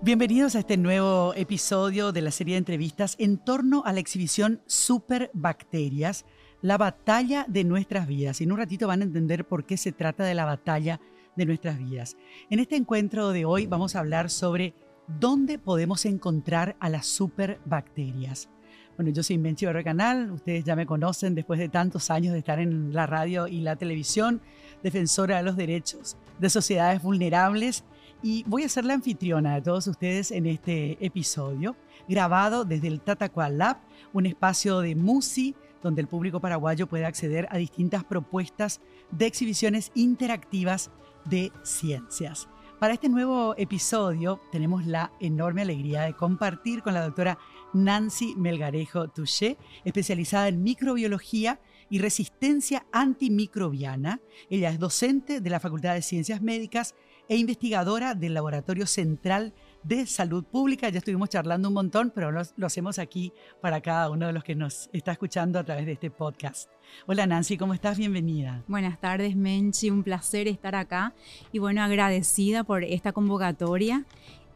Bienvenidos a este nuevo episodio de la serie de entrevistas en torno a la exhibición Superbacterias, la batalla de nuestras vidas. Y en un ratito van a entender por qué se trata de la batalla de nuestras vidas. En este encuentro de hoy vamos a hablar sobre dónde podemos encontrar a las superbacterias. Bueno, yo soy Menchi Canal, ustedes ya me conocen después de tantos años de estar en la radio y la televisión, defensora de los derechos de sociedades vulnerables y voy a ser la anfitriona de todos ustedes en este episodio, grabado desde el Tatacual Lab, un espacio de MUSI donde el público paraguayo puede acceder a distintas propuestas de exhibiciones interactivas de ciencias. Para este nuevo episodio tenemos la enorme alegría de compartir con la doctora Nancy Melgarejo Touché, especializada en microbiología y resistencia antimicrobiana. Ella es docente de la Facultad de Ciencias Médicas e investigadora del Laboratorio Central de Salud Pública. Ya estuvimos charlando un montón, pero lo, lo, hacemos aquí para cada uno de los que nos está escuchando a través de este podcast. Hola Nancy, ¿cómo estás? Bienvenida. Buenas tardes, Menchi. Un placer estar acá y bueno, agradecida por esta convocatoria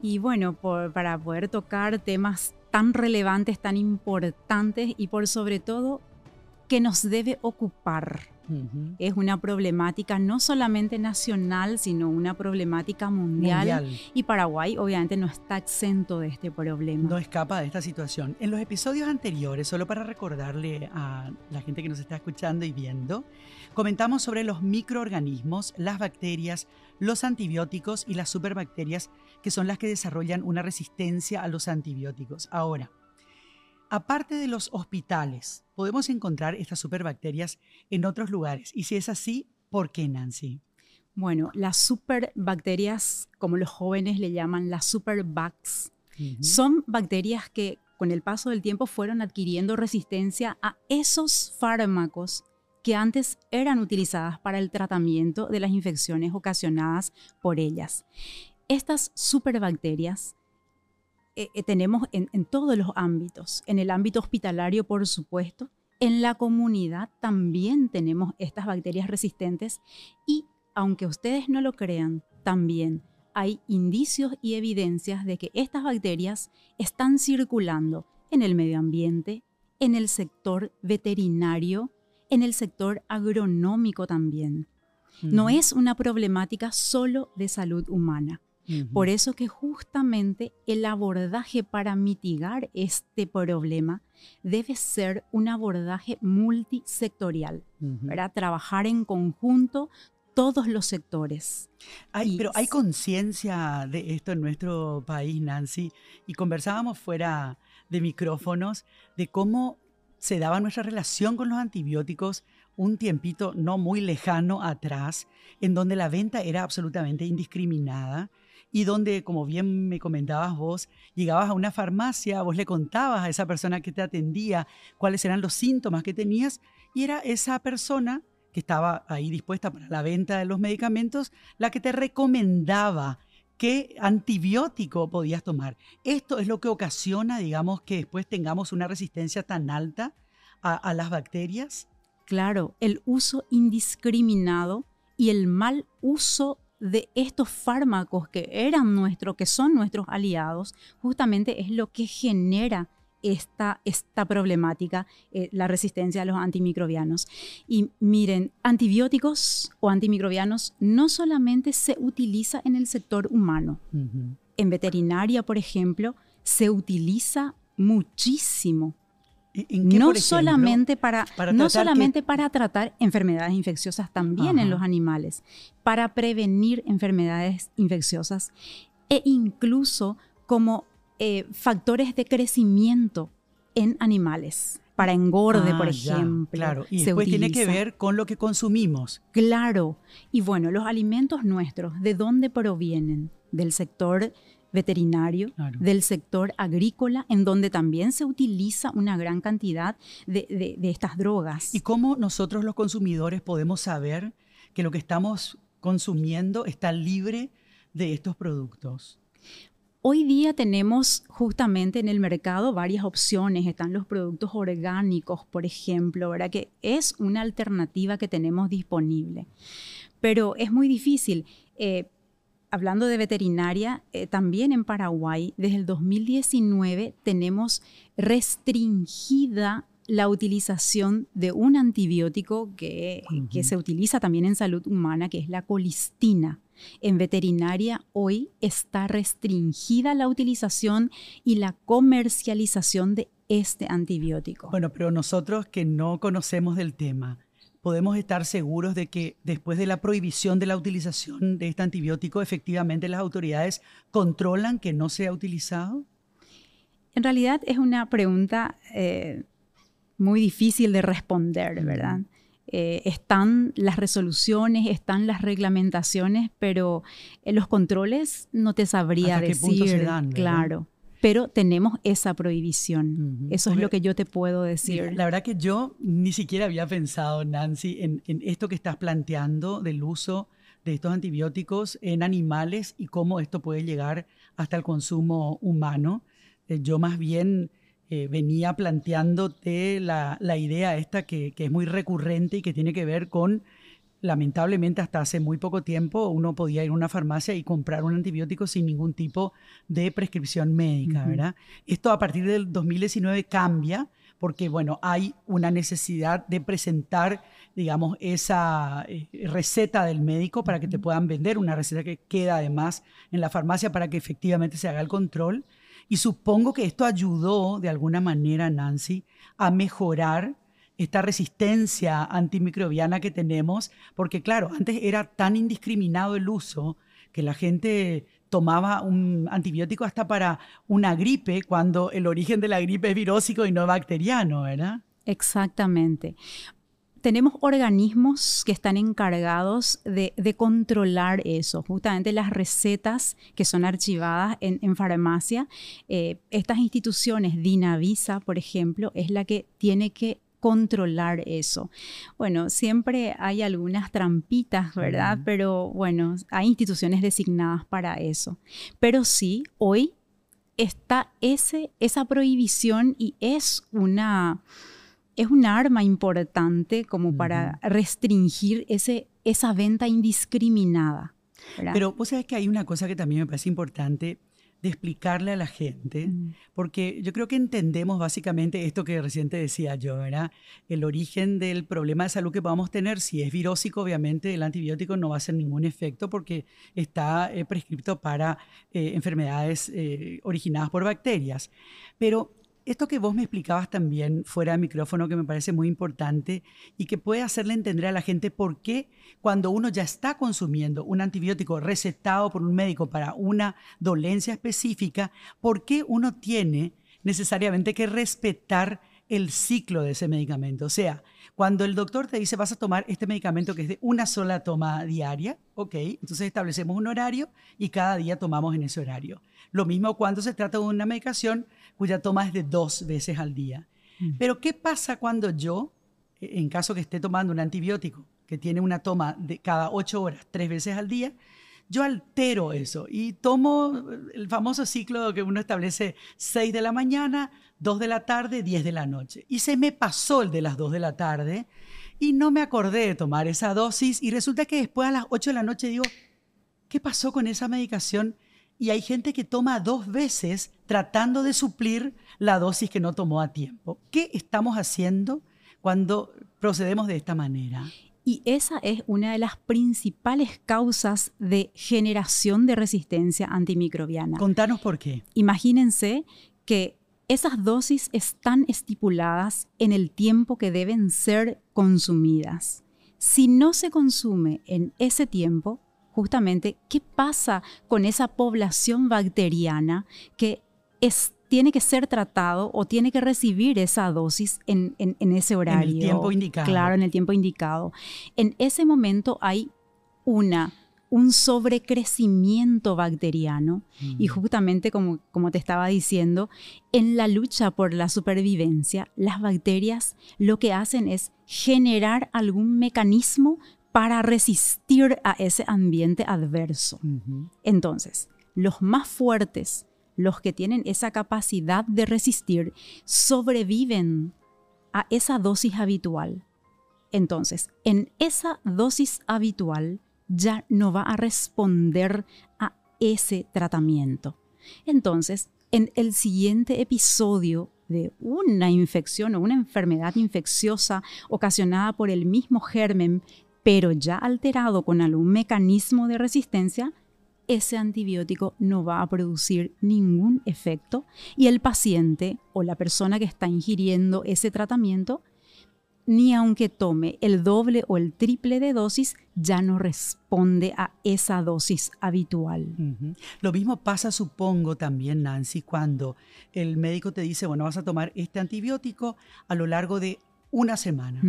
y bueno, para poder tocar temas tan relevantes, tan importantes y por sobre todo que nos debe ocupar es una problemática no solamente nacional, sino una problemática mundial, Y Paraguay obviamente no está exento de este problema. No escapa de esta situación. En los episodios anteriores, solo para recordarle a la gente que nos está escuchando y viendo, comentamos sobre los microorganismos, las bacterias, los antibióticos y las superbacterias, que son las que desarrollan una resistencia a los antibióticos. Ahora, Aparte de los hospitales, podemos encontrar estas superbacterias en otros lugares. Y si es así, ¿por qué, Nancy? Bueno, las superbacterias, como los jóvenes le llaman las superbugs, son bacterias que con el paso del tiempo fueron adquiriendo resistencia a esos fármacos que antes eran utilizadas para el tratamiento de las infecciones ocasionadas por ellas. Estas superbacterias eh, eh, tenemos en, todos los ámbitos, en el ámbito hospitalario, por supuesto, en la comunidad también tenemos estas bacterias resistentes y, aunque ustedes no lo crean, también hay indicios y evidencias de que estas bacterias están circulando en el medio ambiente, en el sector veterinario, en el sector agronómico también. No es una problemática solo de salud humana. Por eso que justamente el abordaje para mitigar este problema debe ser un abordaje multisectorial, para trabajar en conjunto todos los sectores. pero hay conciencia de esto en nuestro país, Nancy, y conversábamos fuera de micrófonos de cómo se daba nuestra relación con los antibióticos un tiempito no muy lejano atrás, en donde la venta era absolutamente indiscriminada y donde, como bien me comentabas vos, llegabas a una farmacia, vos le contabas a esa persona que te atendía cuáles eran los síntomas que tenías y era esa persona que estaba ahí dispuesta para la venta de los medicamentos la que te recomendaba qué antibiótico podías tomar. Esto es lo que ocasiona, digamos, que después tengamos una resistencia tan alta a, a las bacterias. Claro, el uso indiscriminado y el mal uso de estos fármacos que eran nuestros, que son nuestros aliados, justamente es lo que genera esta, esta problemática, eh, la resistencia a los antimicrobianos. Y miren, antibióticos o antimicrobianos no solamente se utiliza en el sector humano. En veterinaria, por ejemplo, se utiliza muchísimo no solamente, para, no solamente para tratar enfermedades infecciosas, también en los animales, para prevenir enfermedades infecciosas e incluso como eh, factores de crecimiento en animales. Para engorde, por ah, ejemplo. claro, y después tiene que ver con lo que consumimos. Claro. Y bueno, los alimentos nuestros, ¿de dónde provienen? Del sector veterinario, del sector agrícola, en donde también se utiliza una gran cantidad de, estas drogas. ¿Y cómo nosotros los consumidores podemos saber que lo que estamos consumiendo está libre de estos productos? Hoy día tenemos justamente en el mercado varias opciones. Están los productos orgánicos, por ejemplo, ¿verdad? que es una alternativa que tenemos disponible. Pero es muy difícil. Eh, hablando de veterinaria, eh, también en Paraguay, desde el 2019 tenemos restringida la utilización de un antibiótico que, que, se utiliza también en salud humana, que es la colistina. En veterinaria hoy está restringida la utilización y la comercialización de este antibiótico. Bueno, pero nosotros que no conocemos del tema, podemos estar seguros de que después de la prohibición de la utilización de este antibiótico, efectivamente las autoridades controlan que no sea utilizado? En realidad es una pregunta eh, muy difícil de responder, ¿verdad? Eh, están las resoluciones, están las reglamentaciones, pero en los controles no te sabría ¿Hasta decir. Qué punto se dan, claro pero tenemos esa prohibición. Eso es lo que yo te puedo decir. la verdad que yo ni siquiera había pensado, Nancy, en, esto que estás planteando del uso de estos antibióticos en animales y cómo esto puede llegar hasta el consumo humano. Eh, yo más bien eh, venía planteándote la, la idea esta que, que, es muy recurrente y que tiene que ver con lamentablemente hasta hace muy poco tiempo uno podía ir a una farmacia y comprar un antibiótico sin ningún tipo de prescripción médica, ¿verdad? Esto a partir del 2019 cambia porque, bueno, hay una necesidad de presentar, digamos, esa eh, receta del médico para que te puedan vender, una receta que queda además en la farmacia para que efectivamente se haga el control. Y supongo que esto ayudó de alguna manera, Nancy, a mejorar esta resistencia antimicrobiana que tenemos, porque claro, antes era tan indiscriminado el uso que la gente tomaba un antibiótico hasta para una gripe, cuando el origen de la gripe es virósico y no bacteriano, ¿verdad? Exactamente. Tenemos organismos que están encargados de, controlar eso, justamente las recetas que son archivadas en, farmacia. Eh, estas instituciones, Dinavisa, por ejemplo, es la que tiene que controlar eso. Bueno, siempre hay algunas trampitas, ¿verdad? Pero bueno, hay instituciones designadas para eso. Pero sí, hoy está ese, esa prohibición y es una, es un arma importante como para restringir ese, esa venta indiscriminada. Pero vos sabés que hay una cosa que también me parece importante de explicarle a la gente, mm. porque yo creo que entendemos básicamente esto que recién te decía yo, ¿verdad? El origen del problema de salud que podamos tener, si es virósico, obviamente el antibiótico no va a hacer ningún efecto porque está eh, prescrito para eh, enfermedades eh, originadas por bacterias. Pero esto que vos me explicabas también fuera de micrófono, que me parece muy importante y que puede hacerle entender a la gente por qué cuando uno ya está consumiendo un antibiótico recetado por un médico para una dolencia específica, por qué uno tiene necesariamente que respetar el ciclo de ese medicamento. O sea, cuando el doctor te dice vas a tomar este medicamento que es de una sola toma diaria, ok, entonces establecemos un horario y cada día tomamos en ese horario. Lo mismo cuando se trata de una medicación cuya toma es de dos veces al día. Mm. Pero ¿qué pasa cuando yo, e, en caso que esté tomando un antibiótico que tiene una toma de cada ocho horas, tres veces al día, yo altero eso y tomo el famoso ciclo que uno establece 6 de la mañana, 2 de la tarde, 10 de la noche. Y se me pasó el de las 2 de la tarde y no me acordé de tomar esa dosis y resulta que después a las 8 de la noche digo, ¿qué pasó con esa medicación? y hay gente que toma dos veces tratando de suplir la dosis que no tomó a tiempo. ¿Qué estamos haciendo cuando procedemos de esta manera? Y esa es una de las principales causas de generación de resistencia antimicrobiana. Contanos por qué. Imagínense que esas dosis están estipuladas en el tiempo que deben ser consumidas. Si no se consume en ese tiempo, justamente qué pasa con esa población bacteriana que tiene que ser tratado o tiene que recibir esa dosis en, ese horario. En el tiempo indicado. Claro, en el tiempo indicado. En ese momento hay una un sobrecrecimiento bacteriano y mm. justamente como, como te estaba diciendo, en la lucha por la supervivencia, las bacterias lo que hacen es generar algún mecanismo para resistir a ese ambiente adverso. Entonces, los más fuertes, los que tienen esa capacidad de resistir, sobreviven a esa dosis habitual. Entonces, en esa dosis habitual, ya no va a responder a ese tratamiento. Entonces, en el siguiente episodio de una infección o una enfermedad infecciosa ocasionada por el mismo germen, pero ya alterado con algún mecanismo de resistencia, ese antibiótico no va a producir ningún efecto y el paciente o la persona que está ingiriendo ese tratamiento ni aunque tome el doble o el triple de dosis, ya no responde a esa dosis habitual. Lo mismo pasa, supongo, también, Nancy, cuando el médico te dice, bueno, vas a tomar este antibiótico a lo largo de una semana.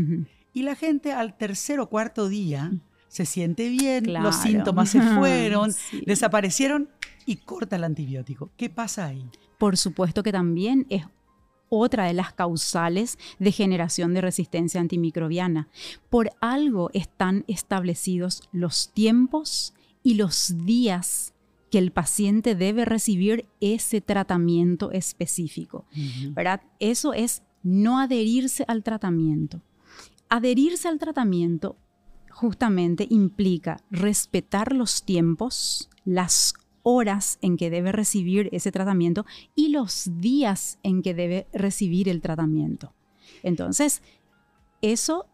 Y la gente al tercer o cuarto día se siente bien, los síntomas se fueron, desaparecieron y corta el antibiótico. ¿Qué pasa ahí? Por supuesto que también es otra de las causales de generación de resistencia antimicrobiana. Por algo están establecidos los tiempos y los días que el paciente debe recibir ese tratamiento específico. ¿verdad? Eso es no adherirse al tratamiento. Adherirse al tratamiento justamente implica respetar los tiempos, las horas en que debe recibir ese tratamiento y los días en que debe recibir el tratamiento. Entonces, eso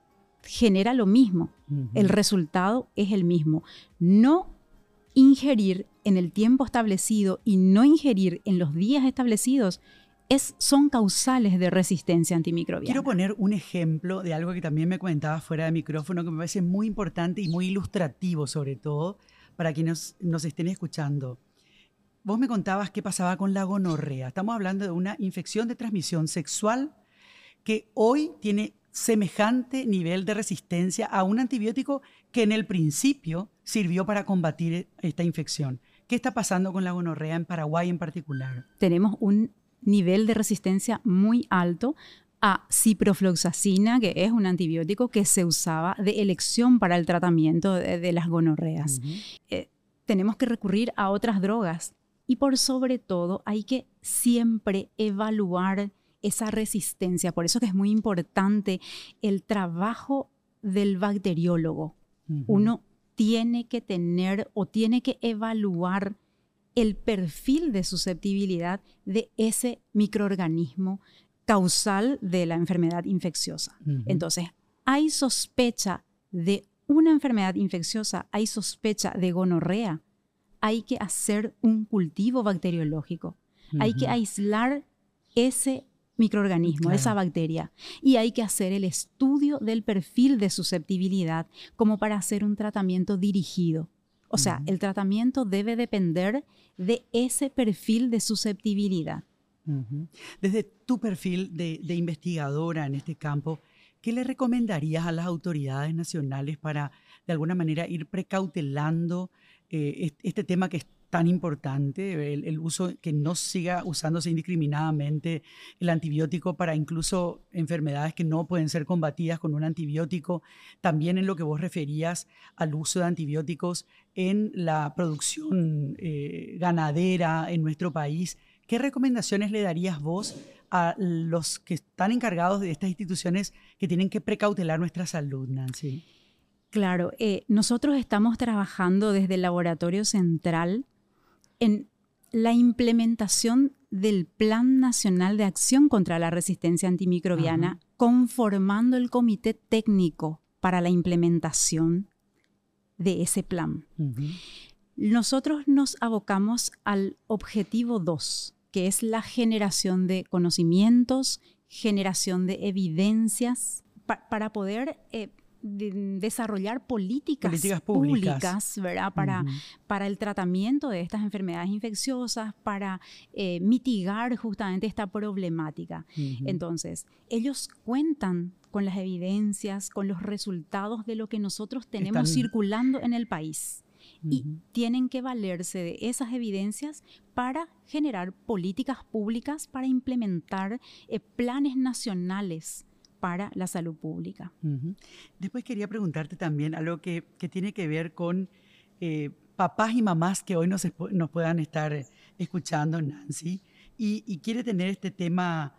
genera lo mismo. El resultado es el mismo. No ingerir en el tiempo establecido y no ingerir en los días establecidos es, son causales de resistencia antimicrobiana. Quiero poner un ejemplo de algo que también me comentaba fuera de micrófono que me parece muy importante y muy ilustrativo sobre todo para quienes nos estén escuchando. Vos me contabas qué pasaba con la gonorrea. Estamos hablando de una infección de transmisión sexual que hoy tiene semejante nivel de resistencia a un antibiótico que en el principio sirvió para combatir esta infección. ¿Qué está pasando con la gonorrea en Paraguay en particular? Tenemos un nivel de resistencia muy alto a ciprofloxacina, que es un antibiótico que se usaba de elección para el tratamiento de, las gonorreas. Eh, tenemos que recurrir a otras drogas y por sobre todo hay que siempre evaluar esa resistencia. Por eso que es muy importante el trabajo del bacteriólogo. Uno tiene que tener o tiene que evaluar el perfil de susceptibilidad de ese microorganismo causal de la enfermedad infecciosa. Entonces, hay sospecha de una enfermedad infecciosa, hay sospecha de gonorrea, hay que hacer un cultivo bacteriológico, hay que aislar ese microorganismo, esa bacteria, y hay que hacer el estudio del perfil de susceptibilidad como para hacer un tratamiento dirigido. O sea, el tratamiento debe depender de ese perfil de susceptibilidad. Desde tu perfil de, investigadora en este campo, ¿qué le recomendarías a las autoridades nacionales para, de alguna manera, ir precautelando eh, este tema que es tan importante, el, uso, que no siga usándose indiscriminadamente el antibiótico para incluso enfermedades que no pueden ser combatidas con un antibiótico, también en lo que vos referías al uso de antibióticos en la producción eh, ganadera en nuestro país. ¿Qué recomendaciones le darías vos a los que están encargados de estas instituciones que tienen que precautelar nuestra salud, Nancy? Claro, eh, nosotros estamos trabajando desde el Laboratorio Central en la implementación del Plan Nacional de Acción contra la Resistencia Antimicrobiana, conformando el comité técnico para la implementación de ese plan. Nosotros nos abocamos al objetivo 2, que es la generación de conocimientos, generación de evidencias, para poder eh, desarrollar políticas, públicas, ¿verdad? Para, para el tratamiento de estas enfermedades infecciosas, para eh, mitigar justamente esta problemática. Entonces, ellos cuentan con las evidencias, con los resultados de lo que nosotros tenemos circulando en el país y tienen que valerse de esas evidencias para generar políticas públicas, para implementar eh, planes nacionales para la salud pública. Después quería preguntarte también algo que, tiene que ver con eh, papás y mamás que hoy nos, nos puedan estar escuchando, Nancy, y, quiere tener este tema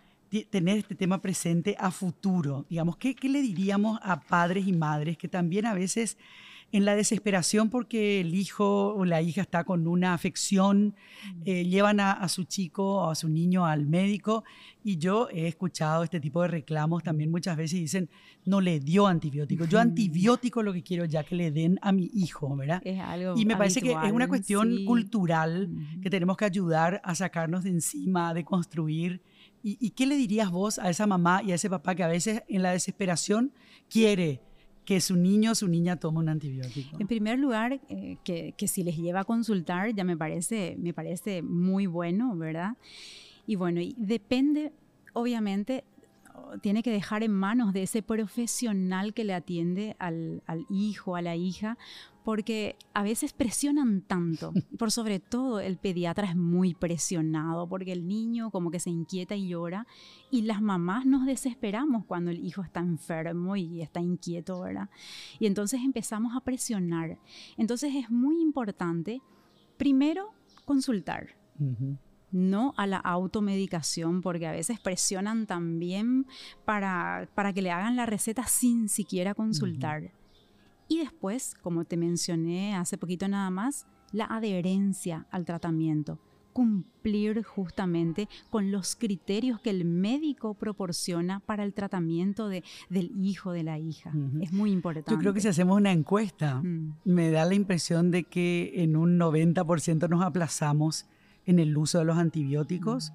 tener este tema presente a futuro. Digamos, ¿qué, ¿qué, le diríamos a padres y madres que también a veces en la desesperación porque el hijo o la hija está con una afección, eh, llevan a, su chico o a su niño al médico. Y yo he escuchado este tipo de reclamos también muchas veces y dicen, no le dio antibiótico, yo antibiótico lo que quiero ya que le den a mi hijo, ¿verdad? Es algo y me parece que es una cuestión cultural que tenemos que ayudar a sacarnos de encima, de construir. ¿Y, ¿Y qué le dirías vos a esa mamá y a ese papá que a veces en la desesperación quiere que su niño o su niña tome un antibiótico? En primer lugar, eh, que, que, si les lleva a consultar ya me parece, me parece muy bueno, ¿verdad? Y bueno, y depende, obviamente, tiene que dejar en manos de ese profesional que le atiende al, al hijo, a la hija, porque a veces presionan tanto. Por sobre todo el pediatra es muy presionado porque el niño como que se inquieta y llora y las mamás nos desesperamos cuando el hijo está enfermo y está inquieto, ¿verdad? Y entonces empezamos a presionar. Entonces es muy importante primero consultar. No a la automedicación, porque a veces presionan también para, para que le hagan la receta sin siquiera consultar. Y después, como te mencioné hace poquito nada más, la adherencia al tratamiento. Cumplir justamente con los criterios que el médico proporciona para el tratamiento de, del hijo, de la hija. Es muy importante. Yo creo que si hacemos una encuesta, mm. me da la impresión de que en un 90% nos aplazamos en el uso de los antibióticos,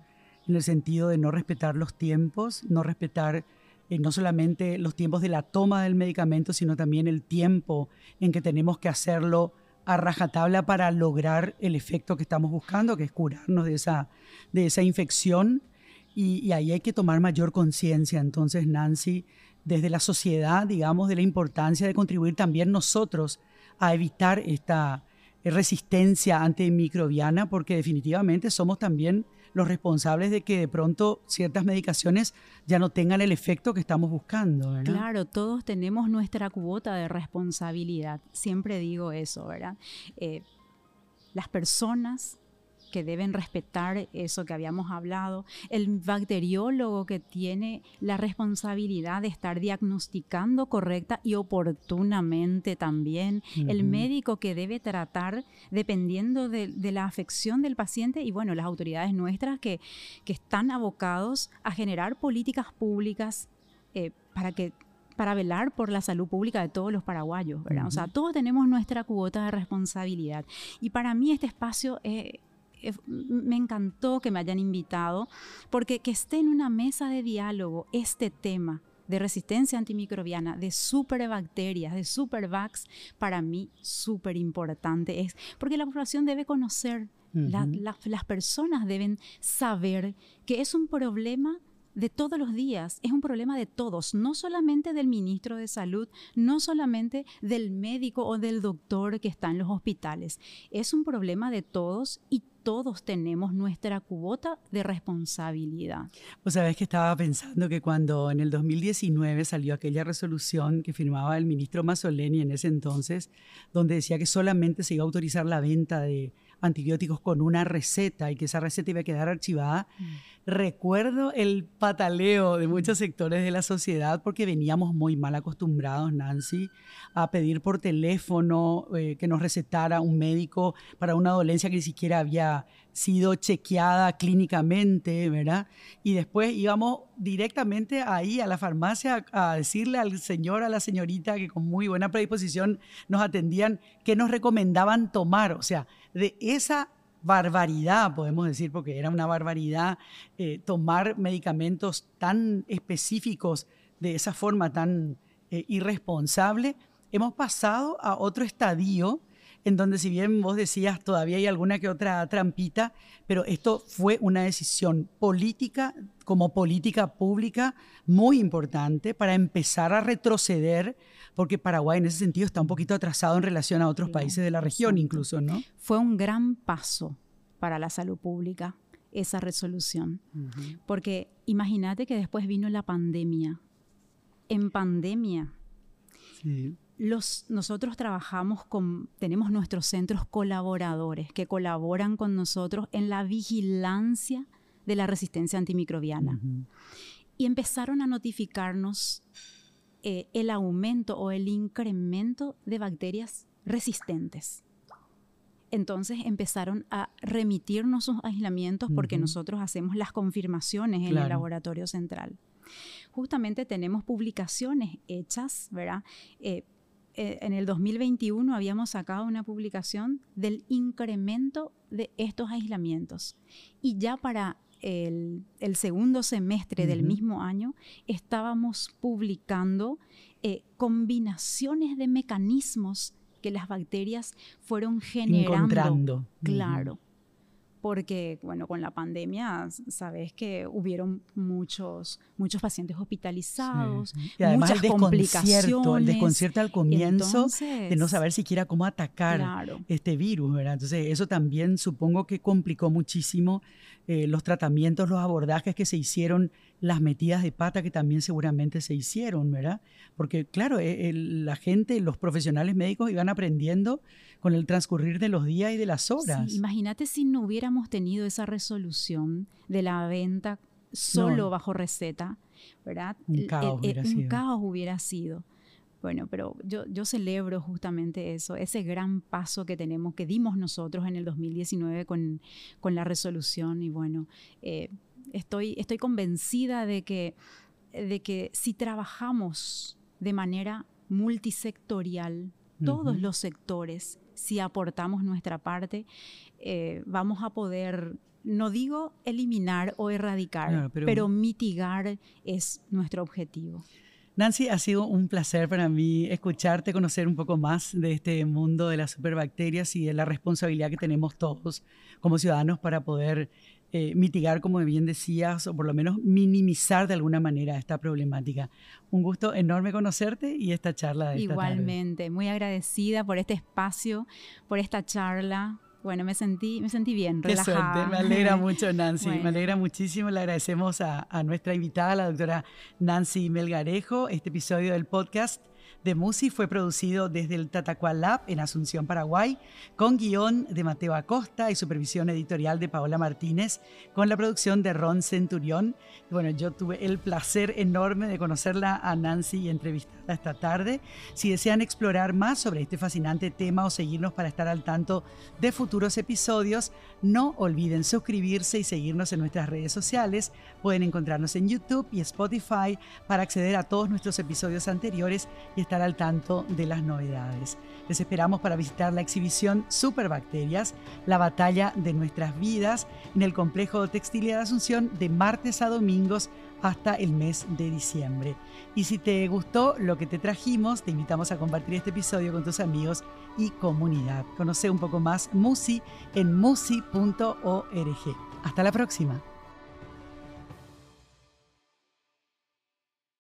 en el sentido de no respetar los tiempos, no respetar eh, no solamente los tiempos de la toma del medicamento, sino también el tiempo en que tenemos que hacerlo a rajatabla para lograr el efecto que estamos buscando, que es curarnos de esa, de esa infección. Y, y ahí hay que tomar mayor conciencia. Entonces, Nancy, desde la sociedad, digamos, de la importancia de contribuir también nosotros a evitar esta resistencia antimicrobiana, porque definitivamente somos también los responsables de que de pronto ciertas medicaciones ya no tengan el efecto que estamos buscando. ¿verdad? Claro, todos tenemos nuestra cuota de responsabilidad. Siempre digo eso, ¿verdad? Eh, las personas que deben respetar eso que habíamos hablado, el bacteriólogo que tiene la responsabilidad de estar diagnosticando correcta y oportunamente también, el médico que debe tratar dependiendo de, la afección del paciente y bueno, las autoridades nuestras que, que están abocados a generar políticas públicas eh, para que para velar por la salud pública de todos los paraguayos, ¿verdad? O sea, todos tenemos nuestra cuota de responsabilidad. Y para mí este espacio es me encantó que me hayan invitado, porque que esté en una mesa de diálogo este tema de resistencia antimicrobiana, de superbacterias, de supervax, para mí súper importante es, porque la población debe conocer, las personas deben saber que es un problema de todos los días, es un problema de todos, no solamente del ministro de salud, no solamente del médico o del doctor que está en los hospitales, es un problema de todos y todos tenemos nuestra cuota de responsabilidad. Vos sabés que estaba pensando que cuando en el 2019 salió aquella resolución que firmaba el ministro Mazzoleni en ese entonces, donde decía que solamente se iba a autorizar la venta de antibióticos con una receta y que esa receta iba a quedar archivada, mm. recuerdo el pataleo de muchos sectores de la sociedad porque veníamos muy mal acostumbrados, Nancy, a pedir por teléfono eh, que nos recetara un médico para una dolencia que ni siquiera había sido chequeada clínicamente, ¿verdad? Y después íbamos directamente ahí a la farmacia a decirle al señor, a la señorita que con muy buena predisposición nos atendían, qué nos recomendaban tomar. O sea, de esa barbaridad, podemos decir, porque era una barbaridad eh, tomar medicamentos tan específicos de esa forma tan eh, irresponsable, hemos pasado a otro estadio en donde si bien vos decías todavía hay alguna que otra trampita, pero esto fue una decisión política, como política pública, muy importante para empezar a retroceder, porque Paraguay en ese sentido está un poquito atrasado en relación a otros países de la región incluso, ¿no? Fue un gran paso para la salud pública esa resolución, porque imagínate que después vino la pandemia. En pandemia, sí nosotros trabajamos con, tenemos nuestros centros colaboradores que colaboran con nosotros en la vigilancia de la resistencia antimicrobiana. Y empezaron a notificarnos eh, el aumento o el incremento de bacterias resistentes. Entonces empezaron a remitirnos sus aislamientos porque nosotros hacemos las confirmaciones en el laboratorio central. Justamente tenemos publicaciones hechas, ¿verdad? Eh, eh, en el 2021 habíamos sacado una publicación del incremento de estos aislamientos. Y ya para el, segundo semestre del mismo año estábamos publicando eh, combinaciones de mecanismos que las bacterias fueron generando. Claro porque, bueno, con la pandemia, sabes que hubieron muchos, muchos pacientes hospitalizados, y además muchas el complicaciones. El desconcierto al comienzo de no saber siquiera cómo atacar este virus, ¿verdad? Entonces, eso también supongo que complicó muchísimo eh, los tratamientos, los abordajes que se hicieron, las metidas de pata que también seguramente se hicieron, ¿verdad? Porque, claro, eh, la gente, los profesionales médicos iban aprendiendo con el transcurrir de los días y de las horas. Imagínate si no hubiéramos tenido esa resolución de la venta solo bajo receta, ¿verdad? Un caos, hubiera, un sido. caos hubiera sido. Bueno, pero yo, yo celebro justamente eso, ese gran paso que tenemos, que dimos nosotros en el 2019 con, con la resolución y bueno, eh, estoy, estoy convencida de que, de que si trabajamos de manera multisectorial, todos los sectores, si aportamos nuestra parte, eh, vamos a poder, no digo eliminar o erradicar, pero, mitigar es nuestro objetivo. Nancy, ha sido un placer para mí escucharte, conocer un poco más de este mundo de las superbacterias y de la responsabilidad que tenemos todos como ciudadanos para poder eh, mitigar, como bien decías, o por lo menos minimizar de alguna manera esta problemática. Un gusto enorme conocerte y esta charla de esta Igualmente, muy agradecida por este espacio, por esta charla. Bueno, me sentí, me sentí bien, Qué Suerte. Me alegra mucho, Nancy. Me alegra muchísimo. Le agradecemos a, a nuestra invitada, la doctora Nancy Melgarejo, este episodio del podcast de Musi fue producido desde el Tatacual Lab en Asunción, Paraguay, con guion de Mateo Acosta y supervisión editorial de Paola Martínez, con la producción de Ron Centurión. Bueno, yo tuve el placer enorme de conocerla a Nancy y entrevistarla esta tarde. Si desean explorar más sobre este fascinante tema o seguirnos para estar al tanto de futuros episodios, no olviden suscribirse y seguirnos en nuestras redes sociales. Pueden encontrarnos en YouTube y Spotify para acceder a todos nuestros episodios anteriores y estar al tanto de las novedades. Les esperamos para visitar la exhibición Superbacterias, la batalla de nuestras vidas, en el complejo textil de Asunción de martes a domingos hasta el mes de diciembre. Y si te gustó lo que te trajimos, te invitamos a compartir este episodio con tus amigos y comunidad. Conoce un poco más Musi en musi.org. Hasta la próxima.